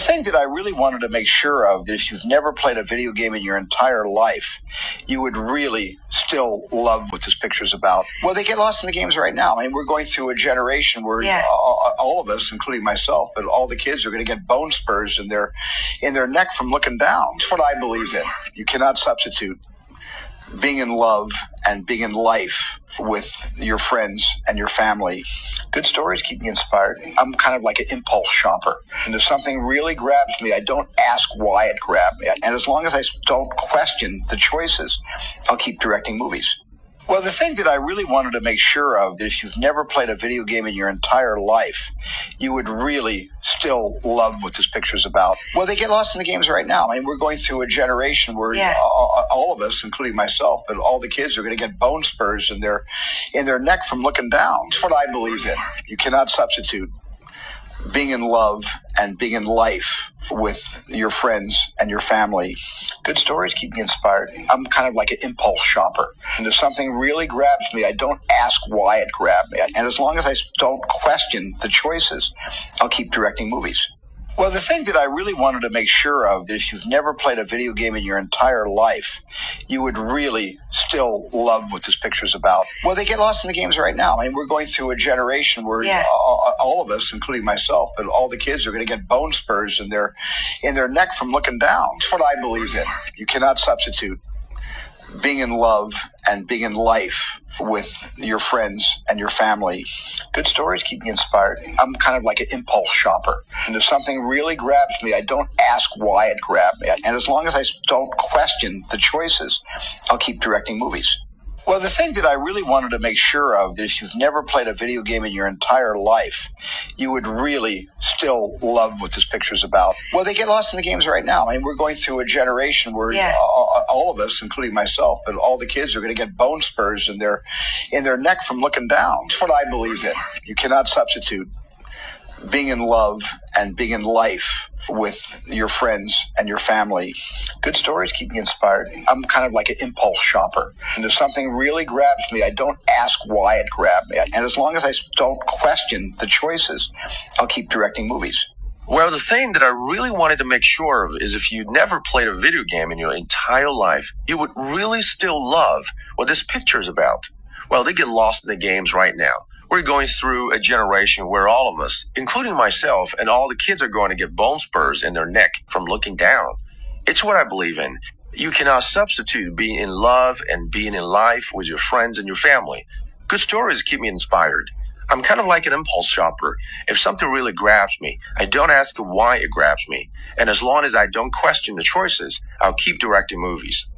thing that I really wanted to make sure of is if you've never played a video game in your entire life, you would really still love what this picture is about. Well, they get lost in the games right now. I mean, we're going through a generation where Yeah. all, all of us, including myself, but all the kids are going to get bone spurs in their in their neck from looking down. It's what I believe in. You cannot substitute being in love and being in life with your friends and your family. Good stories keep me inspired. I'm kind of like an impulse shopper. And if something really grabs me, I don't ask why it grabbed me. And as long as I don't question the choices, I'll keep directing movies. Well, the thing that I really wanted to make sure of is if you've never played a video game in your entire life, you would really still love what this picture's about. Well, they get lost in the games right now. I mean, we're going through a generation where Yeah. all, all of us, including myself, but all the kids are going to get bone spurs in their in their neck from looking down. It's what I believe in. You cannot substitute being in love and being in life with your friends and your family. Good stories keep me inspired. I'm kind of like an impulse shopper. And if something really grabs me, I don't ask why it grabbed me. And as long as I don't question the choices, I'll keep directing movies. Well, the thing that I really wanted to make sure of is if you've never played a video game in your entire life, you would really still love what this picture's about. Well, they get lost in the games right now. I mean, we're going through a generation where Yeah. All, of us, including myself, but all the kids are going to get bone spurs in their in their neck from looking down. That's what I believe in. You cannot substitute being in love and being in life with your friends and your family. Good stories keep me inspired. I'm kind of like an impulse shopper. And if something really grabs me, I don't ask why it grabbed me. And as long as I don't question the choices, I'll keep directing movies. Well, the thing that I really wanted to make sure of is if you've never played a video game in your entire life, you would really still love what this picture's about. Well, they get lost in the games right now. I mean, we're going through a generation where Yeah. all, all of us, including myself, but all the kids are going to get bone spurs in their in their neck from looking down. It's what I believe in. You cannot substitute being in love and being in life with your friends and your family. Good stories keep me inspired. I'm kind of like an impulse shopper. And if something really grabs me, I don't ask why it grabbed me. And as long as I don't question the choices, I'll keep directing movies. Well, the thing that I really wanted to make sure of is if you never played a video game in your entire life, you would really still love what this picture is about. Well, they get lost in the games right now. We're going through a generation where all of us, including myself, and all the kids are going to get bone spurs in their neck from looking down. It's what I believe in. You cannot substitute being in love and being in life with your friends and your family. Good stories keep me inspired. I'm kind of like an impulse shopper. If something really grabs me, I don't ask why it grabs me. And as long as I don't question the choices, I'll keep directing movies.